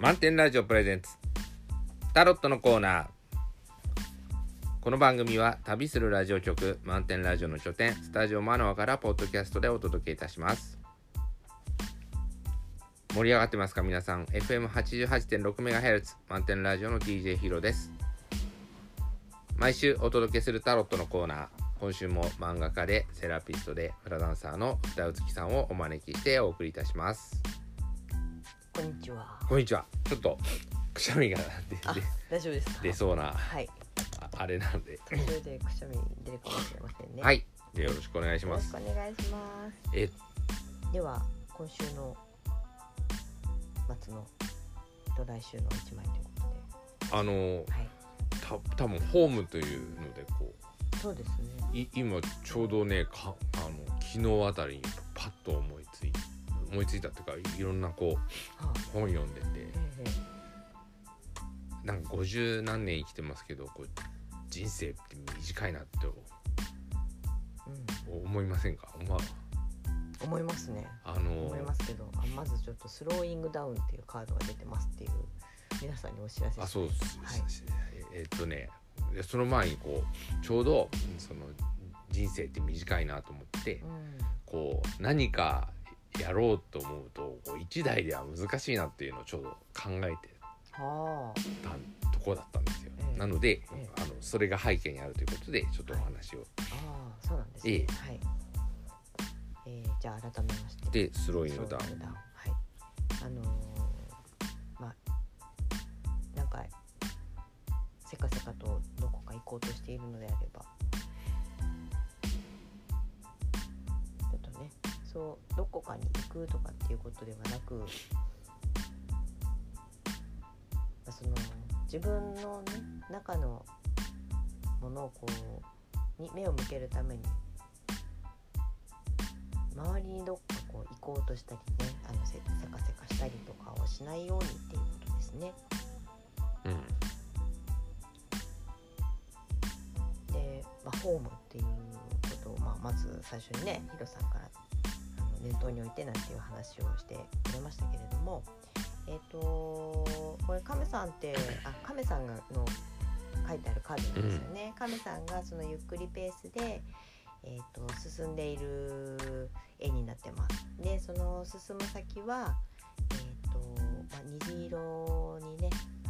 満点ラジオプレゼンツ。タロットのコーナー。この番組は旅するラジオ局満点ラジオの拠点スタジオマノアからポッドキャストでお届けいたします。盛り上がってますか皆さん。FM88.6MHz 満点ラジオの DJ ヒロです。毎週お届けするタロットのコーナー。今週も漫画家でセラピストでフラダンサーの歌うつきさんをお招きしてお送りいたします。こんにちは。こんにちはちょっとくしゃみが大丈夫ですか？出そうなはい。ああれなんで途中でくしゃみ出るかもしれませんね。。はいいでよろしくお願いしよろしますくお願いします。えでは今週の末のと来週の一枚ということあので、はい。た多分ホームというのでこそうですね。うい今ちょうどねかあの昨日あたりにパッと思いつい思いついたっていうかいろんなこうはあ、本読んでて。ええなんか50何年生きてますけどこう人生って短いなってう。思いませんか、まん、思いますね。あ、あの思いますけど、あまずちょっとスローイングダウンっていうカードが出てますっていう皆さんにお知らせしあそうです、はい。えっとねでその前にこうちょうどその人生って短いなと思ってうん。こう何かやろうと思うとこう一台では難しいなっていうのをちょうど考えてはあ。たところだったんですよ、ええなので、ええあのそれが背景にあるということでちょっとお話を、ああ、そうなんですね。ええはい。えー、じゃあ改めまして。でスローイングダウンはい。あのーまあなんかせかせかとどこか行こうとしているのであれば、そうどこかに行くとかっていうことではなく、まあその自分のね中のものをこうに目を向けるために周りにどっかこう行こうとしたりねあのせせかせかしたりとかをしないようにっていうことですね。うんで、まあ、ホームっていうことを、まあ、まず最初にねヒロさんから念頭に置いてなんていう話をしてくれましたけれどもえっ、とこれ亀さんってあ亀さんがの書いてあるカードなんですよね。亀さんがそのゆっくりペースでえー、と進んでいる絵になってます。でその進む先は、えーとまあ、虹色にね、あ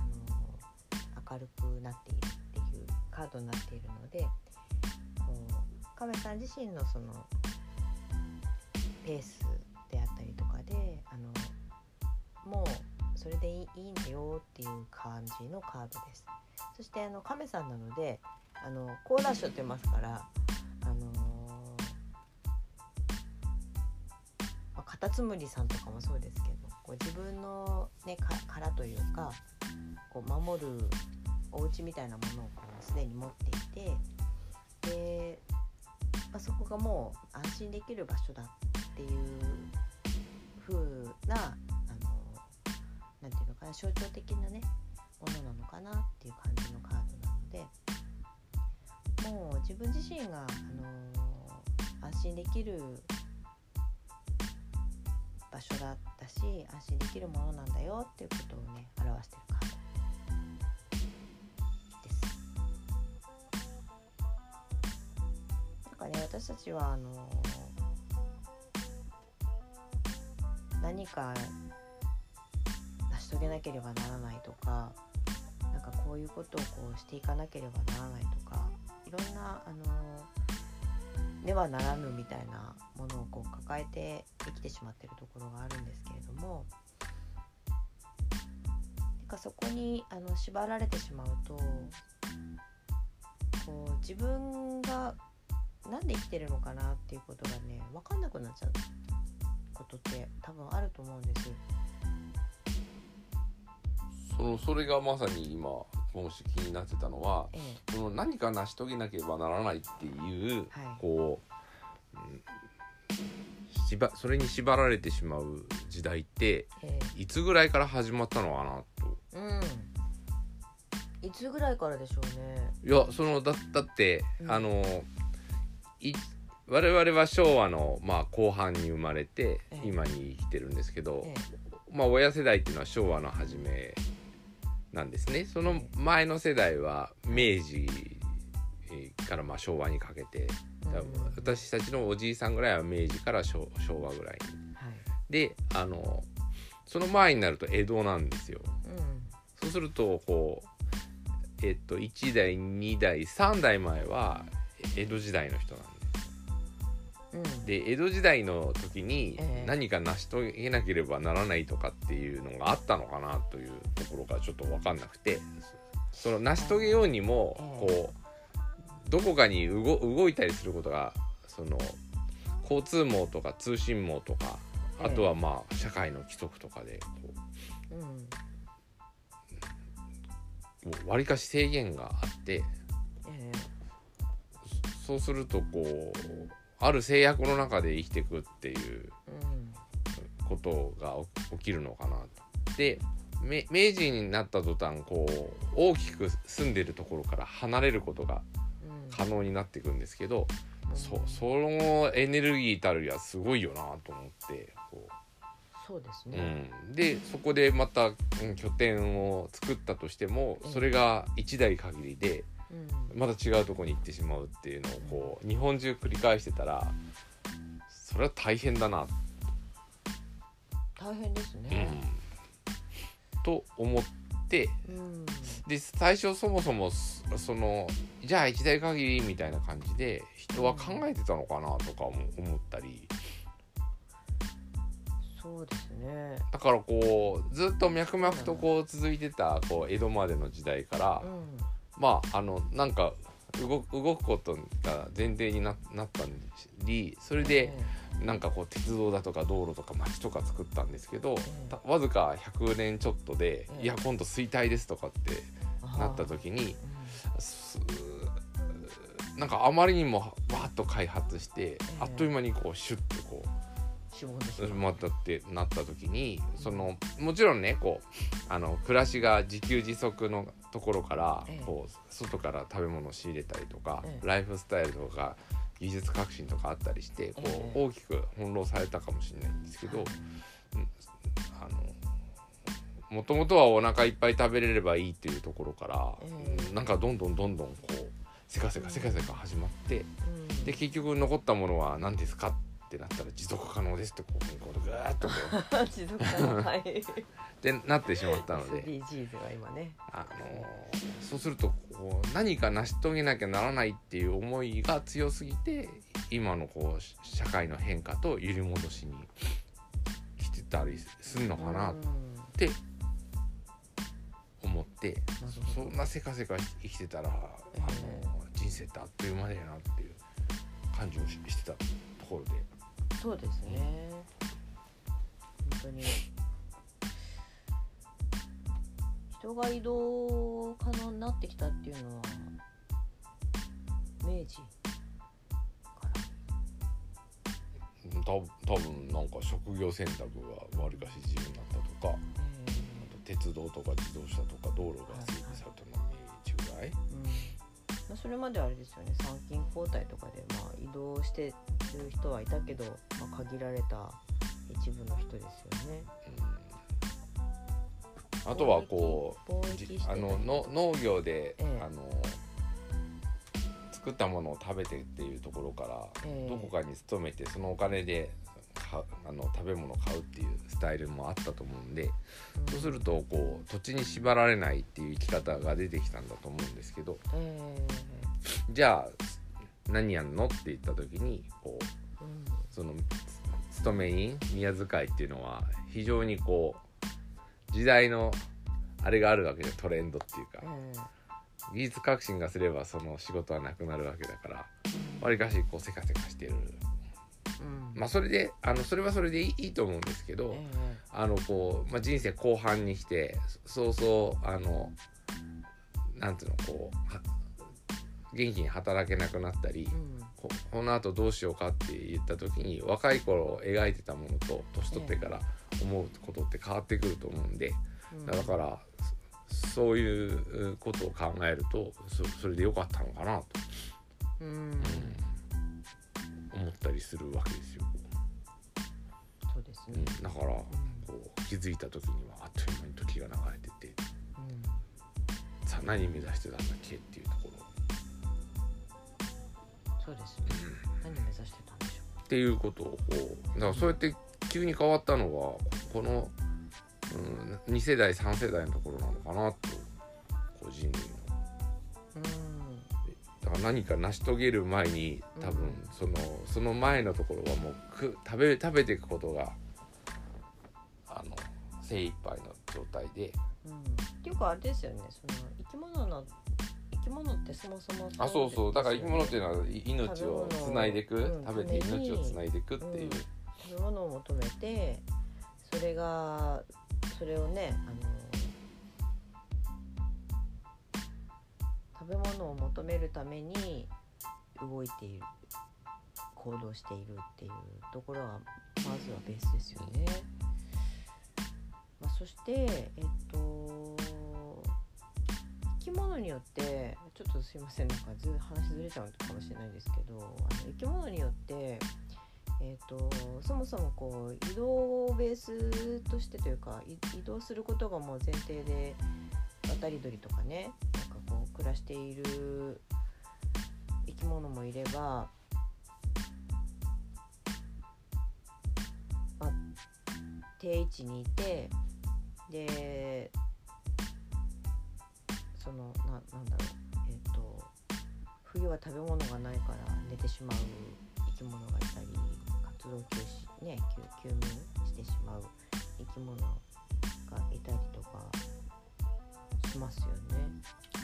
の明るくなっているっていうカードになっているのでこう亀さん自身のそのペースであったりとかであのもうそれでいいんだよっていう感じのカードです。そしてあの亀さんなのであのコーラショって言いますからあのまあ、カタツムリさんとかもそうですけどこう自分の、ね、か殻というかこう守るお家みたいなものをこうすでに持っていてで、まあ、そこがもう安心できる場所だっていう風なあのなんていうのかな象徴的なねものなのかなっていう感じのカードなのでもう自分自身が、あの安心できる場所だったし安心できるものなんだよっていうことをね表してるカードです。なんかね私たちはあの何か成し遂げなければならないとかなんかこういうことをこうしていかなければならないとかいろんなあのではならぬみたいなものをこう抱えて生きてしまってるところがあるんですけれどもなんかそこにあの縛られてしまうとこう自分がなんで生きてるのかなっていうことがね分かんなくなっちゃう。ことって多分あると思うんですよ。そのそれがまさに今もし気になってたのはえその何か成し遂げなければならないっていう、はい。こう、うんしばそれに縛られてしまう時代ってええ。いつぐらいから始まったのかなと。えうん。いつぐらいからでしょうね。いやそのだだって、うん。あのい我々は昭和の、まあ、後半に生まれて、ええ。今に生きてるんですけど、えまあ親世代っていうのは昭和の初めなんですね。その前の世代は明治えーからまあ昭和にかけて多分私たちのおじいさんぐらいは明治から昭昭和ぐらいに。はい。であのその前になると江戸なんですよ。うそうするとこうえっと1代2代3代前は江戸時代の人なんで江戸時代の時にええ。何か成し遂げなければならないとかっていうのがあったのかなというところがちょっと分かんなくてその成し遂げようにもこうどこかに動動いたりすることがその交通網とか通信網とかええ。あとはまあ社会の規則とかでわりかし制限があってえそうするとこうある制約の中で生きていくっていうことが起きるのかなと。でめ明治になった途端こう大きく住んでるところから離れることがうん。可能になっていくんですけど、うん。そそのエネルギーたるやすごいよなと思ってこそうですう、ね、うん、でそこでまたうん拠点を作ったとしてもそれが1代限りでうんまた違うとこに行ってしまうっていうのをこう日本中繰り返してたらそれは大変だな、大変ですうね、ん、と思ってうん。で最初そもそもそそのじゃあ一代限りみたいな感じで人は考えてたのかなとかも思ったり。そうですね。だからこうずっと脈々とこう続いてたこう江戸までの時代からうんまああのなんか動く動くことが前提にななったりそれでなんかこう鉄道だとか道路とか街とか作ったんですけどたわずか100年ちょっとでええいや今度衰退ですとかってあなった時にうすなんかあまりにもわーっと開発して、えあっという間にこうシュッとこうまう。またってなった時にそのもちろんねこうあの暮らしが自給自足のところから、ええ。こう外から食べ物を仕入れたりとか、ええ。ライフスタイルとか技術革新とかあったりしてこう、ええ大きく翻弄されたかもしれないんですけど、あのもともとはお腹いっぱい食べれればいいっていうところから、ええ。なんかどんどんどんどんこうせかせかせかせか始まってうん。で結局残ったものは何ですかっってなったら持続可能ですってこうこうぐーっとこう持続可能はいでなってしまったので SDGs が今ねあのそうするとこう何か成し遂げなきゃならないっていう思いが強すぎて今のこう社会の変化と揺り戻しに来てたりするのかなって思ってそんなせかせか生きてたら、あの人生ってあっという間だよなっていう感じをしてたところでそうですね。本当に。人が移動可能になってきたっていうのは明治から。うんた多分なんか職業選択がわりかし自由になったとかあと鉄道とか自動車とか道路が整備されたのは明治ぐらい、うん。まあ、それまではあれですよね。参勤交代とかでまあ移動してる人はいたけど、まあ、限られた一部の人ですよね。うん。あとはこ貿うじあのの農業で、ええ。あの作ったものを食べてっていうところから、ええ。どこかに勤めてそのお金でかあの食べ物を買うっていうスタイルもあったと思うんで、うん。そうするとこう土地に縛られないっていう生き方が出てきたんだと思うんですけど。え。じゃあ何やんの？って言った時にこうえうんそのつ勤め人宮遣いっていうのは非常にこう時代のあれがあるわけでトレンドっていうか。え技術革新がすればその仕事はなくなるわけだからわりかしこうせかせかしてる。うん。まあそれであのそれはそれでいいと思うんですけど、えあのこう、まあ、人生後半にしてそそうそうあのなんていうのこうは元気に働けなくなったり、えうん。ここのあとどうしようかって言った時に若い頃描いてたものと年取ってから思うことって変わってくると思うんで、うん。だからそそういうことを考えるとそそれでよかったのかなと、うん。うん。思ったりするわけですよ。そうですね。うん、だからこう気づいた時にはあっという間に時が流れててうん。さあ何目指してたんだっけっていうとそうですね。何目指してたんでしょっていうことを。だからそうやって急に変わったのがこの、うん、2世代3世代のところなのかなとこう人類のだから何か成し遂げる前に多分うん。そのその前のところはもうく食べ食べていくことがあの精一杯の状態で。うん。っていうかあれですよね。その生き物の生き物ってそもそもあそうそう。だから生き物ってういうのは命をつないでいく食べ物を食べてうん命をつないでいくっていう、食べ物を求めてそれがそれをねあの食べ物を求めるために動いている。行動しているっていうところはまずはベースですよね。まあ、そしてえき物によってちょっとすいませんなんかず話ずれちゃうかもしれないんですけどあの生き物によってえー、とそもそもこう移動をベースとしてというか移動することがもう前提で渡り鳥とかねなんかこう暮らしている生き物もいれば、あ、定位置にいてでそのななんだろう。えっ、と冬は食べ物がないから寝てしまう生き物がいたり活動休止ね休休眠してしまう生き物がいたりとかしますよね。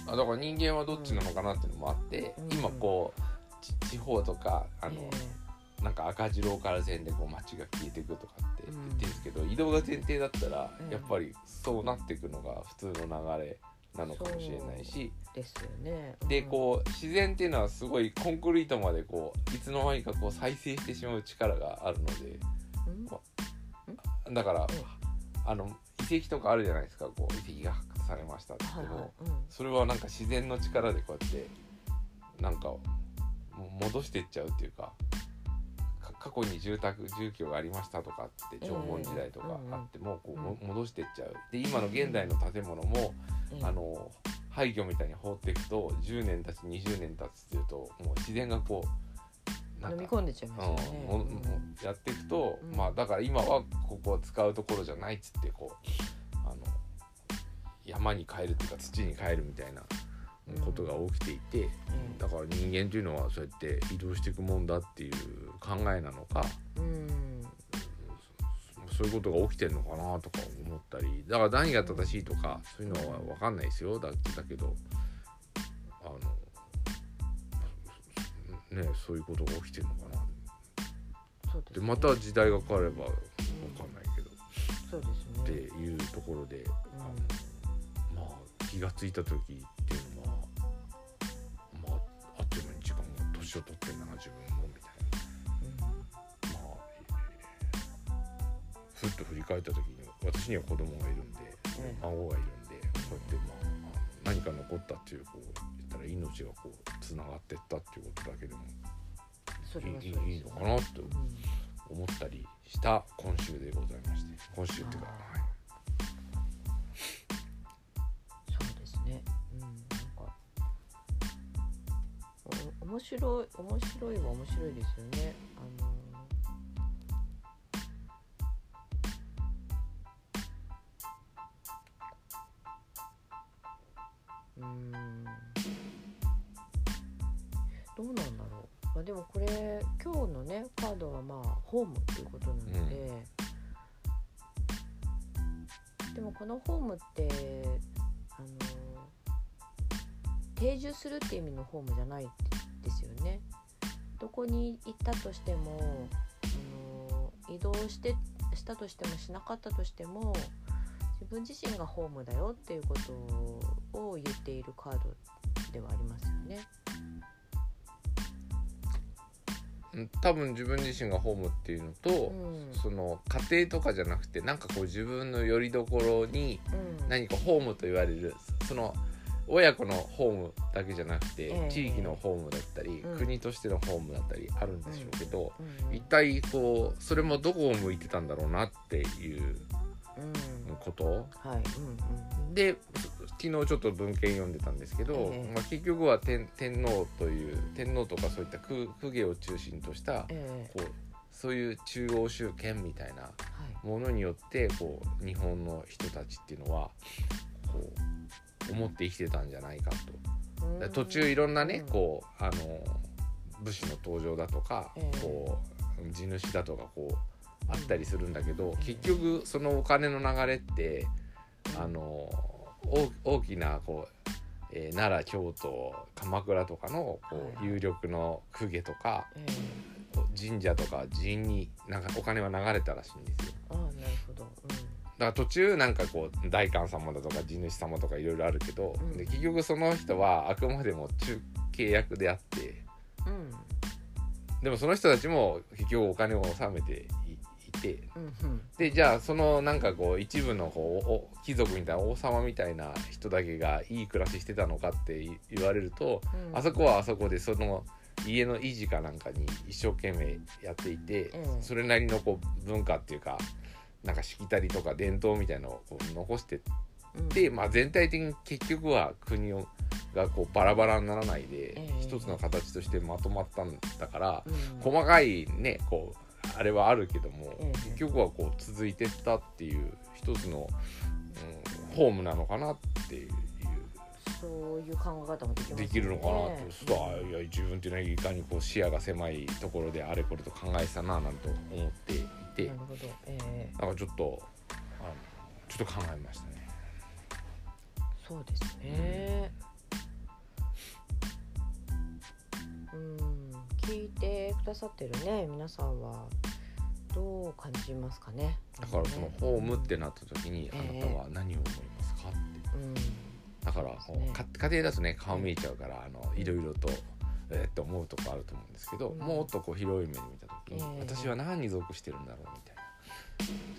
あだから人間はどっちなのかなっていうのもあって、うん。今こうち地方とかあの、えなんか赤字ローカル線でこう街が消えていくとかって言ってるんですけど、移動が前提だったら、うん。やっぱりそうなっていくのが普通の流れなのかもしれないし。えですよね。でうんこう自然っていうのはすごいコンクリートまでこういつの間にかこう再生してしまう力があるので。うん？だから、ん。あの遺跡とかあるじゃないですか。こう遺跡が発掘されましたって言っても、それはなんか自然の力でこうやってなんか戻していっちゃうっていうかか過去に住宅住居がありましたとかって縄文時代とかあってもこうも戻していっちゃう。で今の現代の建物もええあの廃墟みたいに放っていくと10年経つ20年経つっていうともう自然がこうなんか飲み込んでちゃいますよね。やっていくと、うん。まあだから今はここを使うところじゃないっつってこうあの山に帰るっていうか土に帰るみたいなことが起きていて、うん。だから人間っていうのはそうやって移動していくもんだっていう考えなのかうん。そういうことが起きてるのかなとか思ったりだから何が正しいとかそういうのは分かんないですよ。だだけどあのねそういうことが起きてるのかな。ですね。でまた時代が変われば分かんないけど、そうですってね。いうところで、あのまあ気がついた時ふっと振り返った時に私には子供がいるんで、ええ孫がいるんでこうやってまあ何か残ったっていうこう言ったら命がこうつながってったっていうことだけでもいですいいいのかなとうん思ったりした今週でございまして今週っていうか、はいそうですね。うん、なんか。お面白い、面白いは面白いですよね。あの。今日のね、カードはまあ、ホームっていうことなので。でもこのホームってあの定住するっていう意味のホームじゃないですよね。どこに行ったとしてもあの移動してしたとしてもしなかったとしても自分自身がホームだよっていうことを言っているカードではありますよね。多分自分自身がホームっていうのと、うん。その家庭とかじゃなくてなんかこう自分の拠り所にうん。何かホームと言われるその親子のホームだけじゃなくて、ええ。地域のホームだったり、うん。国としてのホームだったりあるんでしょうけど、うん。一体こうそれもどこを向いてたんだろうなっていううん。こと？はい。うんうん。で昨日ちょっと文献読んでたんですけど、ええ。まあ、結局は天天皇という天皇とかそういった公公家を中心としたええ。こうそういう中央集権みたいなはい。ものによってこう日本の人たちっていうのはこう思って生きてたんじゃないかと。途中いろんなねうんこうあの武士の登場だとか、ええ。こう地主だとかこうあったりするんだけど、うん。結局そのお金の流れってうん。あの大大きなこう、えー奈良京都鎌倉とかのこうはい有力の公家とか神社とか寺院になんかお金は流れたらしいんですよ。えああなるほど。だから途中なんかこう大官様だとか地主様とかいろいろあるけど、うん。で結局その人はあくまでも中契約であって。うんうん。でもその人たちも結局お金を納めててうんうん。でじゃあそのなんかこう一部のこうお貴族みたいな王様みたいな人だけがいい暮らししてたのかってい言われると、うん。あそこはあそこでその家の維持かなんかに一生懸命やっていて、うん。それなりのこう文化っていうかなんかしきたりとか伝統みたいなのをこう残してうん。で、まあ、全体的に結局は国をがこうバラバラにならないで、ええ。一つの形としてまとまったんだから、うん。細かいねこうあれはあるけども、ええ結局はこう続いてったっていう一つの、うん、ホームなのかなっていうそういう考え方もできるのかなと、そう。だいや自分っていうのはいかにこう視野が狭いところであれこれと考えてたななんて思っていてなるほど。ええ。なんかちょっとあのちょっと考えましたね。そうですね。うんてくださってるね皆さんは。どう感じますかねだからそのホームってなった時にあえ。えなたは何を思いますか？って。うん。だからね。家庭だとね顔見えちゃうからあのいろいろとえーって思うとこあると思うんですけどうん。もっとこう広い目で見た時にええ。私は何に属してるんだろうみたいな。ね。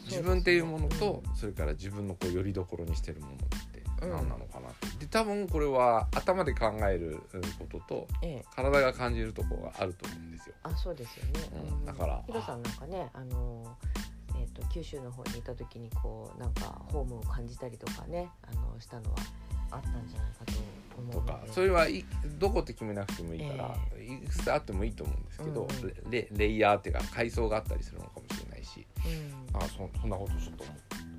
自分っていうものとそれから自分のこう拠り所にしてるもの何なのかなって。で多分これは頭で考えるうんこととええ。体が感じるところがあると思うんですよ。あそうですよね、うんだから。ヒロさんなんかねあのえっ、と九州の方にいた時にこうなんかホームを感じたりとかねあのしたのはあったんじゃないかと思うとかそれはいどこって決めなくてもいいから、いくつあってもいいと思うんですけど、うんうん。レレイヤーっていうか階層があったりするのかもしれないし。うん。あそそんなことちょっと思思って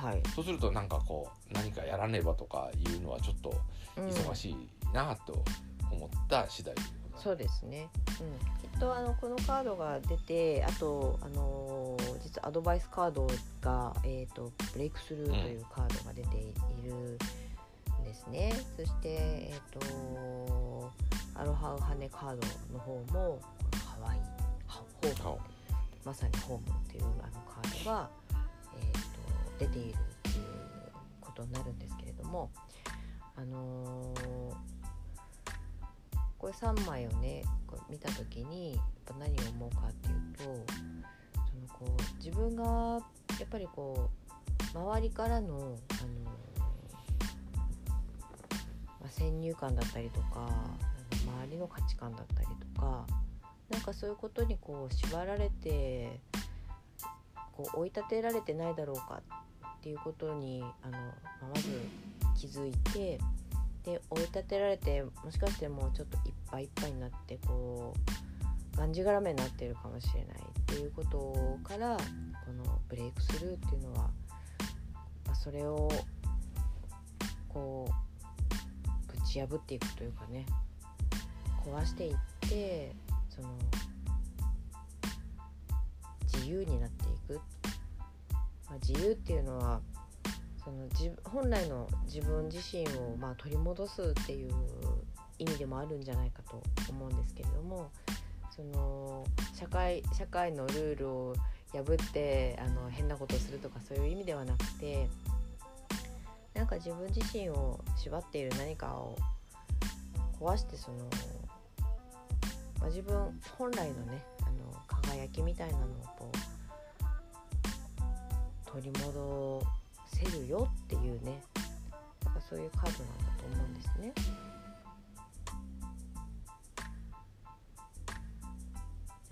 はい、そうするとなんかこう何かやらねばとかいうのはちょっとうん。忙しいなと思った次第でございます。そうですね、うん、きっとあのこのカードが出てあと、あのー実はアドバイスカードが、えー、とブレイクスルーというカードが出ているんですね、そして、えー、とアロハウハネカードの方もハワイハホーム。顔まさにホームっていうあのカードが、出ているっていうことになるんですけれどもあのーこれ3枚をねこ見た時にやっぱ何を思うかっていうとそのこう自分がやっぱりこう周りからの、あのーまあ、先入観だったりとかあの周りの価値観だったりとかなんかそういうことにこう縛られてこう追い立てられてないだろうかっていうことにあの、ままず気づいてで追い立てられてもしかしてもうちょっといっぱいいっぱいになってこうがんじがらめになってるかもしれないっていうことからこのブレイクスルーっていうのは、まあ、それをこうぶち破っていくというかね壊していってその自由になってく、まあ、自由っていうのはその自本来の自分自身をま取り戻すっていう意味でもあるんじゃないかと思うんですけれどもその社会社会のルールを破ってあの変なことをするとかそういう意味ではなくてなんか自分自身を縛っている何かを壊してその、まあ、自分本来のねあの輝きみたいなのをこう取り戻せるよっていうねなんかそういうカードなんだと思うんですね。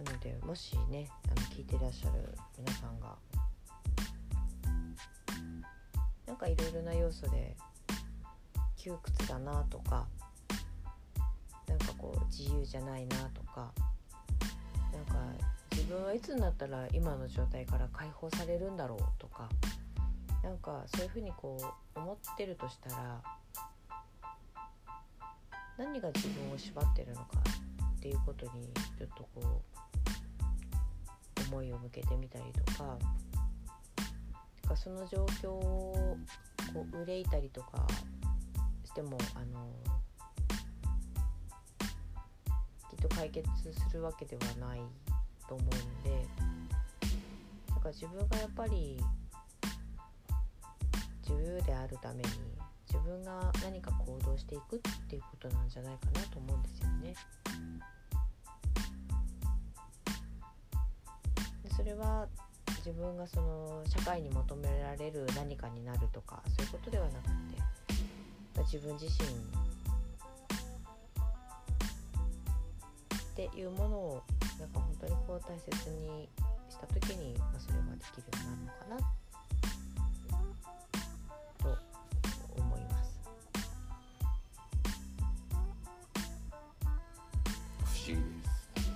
なのでもしねあの聞いてらっしゃる皆さんがなんかいろいろな要素で窮屈だなとかなんかこう自由じゃないなとかなんか自分はいつになったら今の状態から解放されるんだろうとかなんかそういうふうにこう思ってるとしたら何が自分を縛ってるのかっていうことにちょっとこう思いを向けてみたりとかかその状況をこう憂いたりとかしてもあのきっと解決するわけではないと思うんでだから自分がやっぱり自由であるために自分が何か行動していくっていうことなんじゃないかなと思うんですよね。でそれは自分がその社会に求められる何かになるとかそういうことではなくて自分自身っていうものをなんか本当にこう大切にした時に、まあ、それができるようになるのかなと思います。不思議です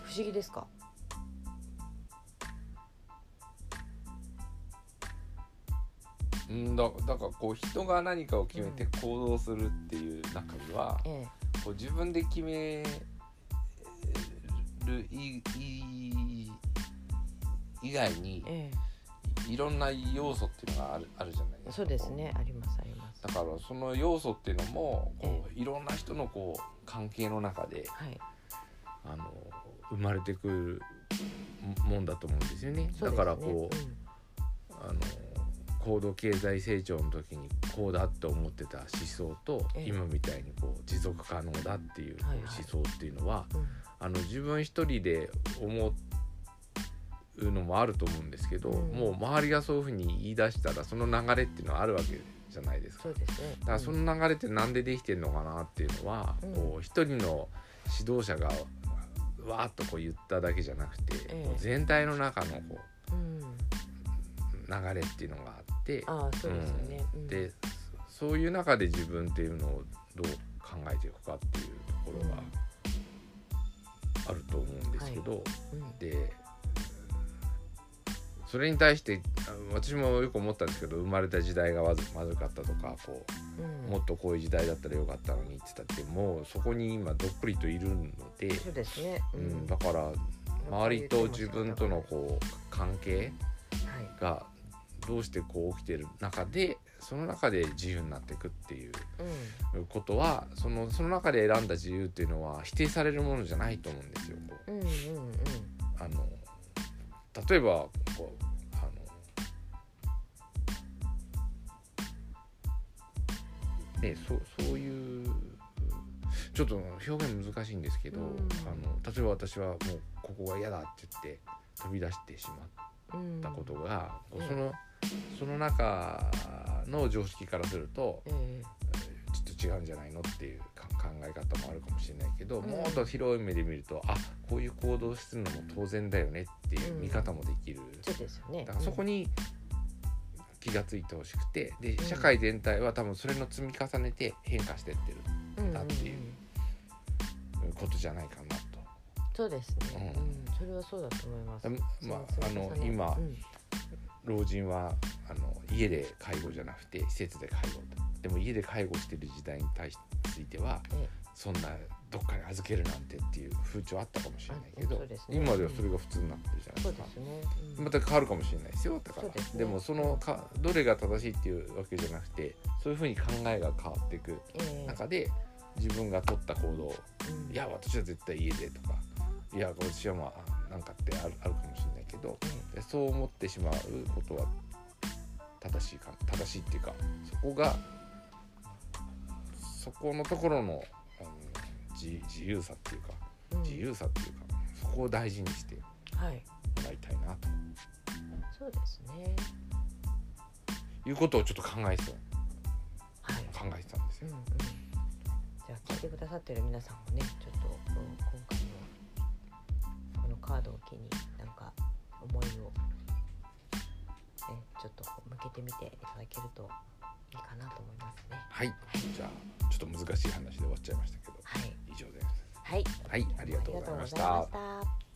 不思議ですか？うんだだからこう人が何かを決めて行動するっていう中には、え。こう自分で決めるいい以外にええ。いろんな要素っていうのがあるあるじゃないですか。えそうですね。ありますあります。だからその要素っていうのもこえういろんな人のこう関係の中ではい。あの生まれてくるももんだと思うんですよね。ね。だからこう、あの高度経済成長の時にこうだって思ってた思想と、ええ。今みたいにこう持続可能だっていう思想っていうのは、あの自分一人で思うのもあると思うんですけど、うん。もう周りがそういうふうに言い出したらその流れっていうのはあるわけじゃないですか。だからその流れってなんでできてるのかなっていうのは、うん。こう一人の指導者がわーっとこう言っただけじゃなくて、全体の中のこうん、う流れっていうのがあって。ああそうですよね、うん。でそういう中で自分っていうのをどう考えていくかっていうところがあると思うんですけど、うん。でそれに対してあ私もよく思ったんですけど生まれた時代がまずまずかったとかこううん。もっとこういう時代だったらよかったのにって言ったってもうそこに今どっぷりといるので、そうですね、うん、だから周りと自分とのこう関係はどうしてこう起きてる中でその中で自由になっていくっていううことはそのその中で選んだ自由っていうのは否定されるものじゃないと思うんですよ。こう。んうんうんうん。あの例えばこうあのねそうそういうちょっと表現難しいんですけど、うん。あの例えば私はもうここが嫌だって言って飛び出してしまっうんたことが、こううん。そのその中の常識からすると、ええ。ちょっと違うんじゃないのっていうか考え方もあるかもしれないけど、うん。もっと広い目で見るとあこういう行動するのも当然だよねっていう見方もできる、そうですよね。だからそこに気がついてほしくてでうん。社会全体は多分それの積み重ねて変化してってるだっていうことじゃないかな。と。そうですね、ううん。んそれはそうだと思います。まああの今うん。老人はあの家で介護じゃなくて施設で介護と。でも家で介護してる時代に対しついてはえそんなどっかに預けるなんてっていう風潮あったかもしれないけあど、ね。今ではそれが普通になってるじゃないですか。そうで。すね。うん。また変わるかもしれないですよだからそうでもそのかどれが正しいっていうわけじゃなくてそういうふうに考えが変わっていくええ。中で自分が取った行動うん。いや私は絶対家でとかいや私はまあなんかってあるあるかもしれないけどえでそう思ってしまうことは正しいか正しいっていうかそこがそこのところの、あの自自由さっていうかえうん自由さっていうかそこを大事にしてもはい。らいたいなとそうですね。いうことをちょっと考えてたはい。考えてたんですよ。うんうん。じゃあ聞いてくださってる皆さんもね、ちょっとカードを機になんか思いをねちょっと向けてみていただけるといいかなと思いますね。はい。じゃあちょっと難しい話で終わっちゃいましたけど。はい、以上です。はい、はい。ありがとうございました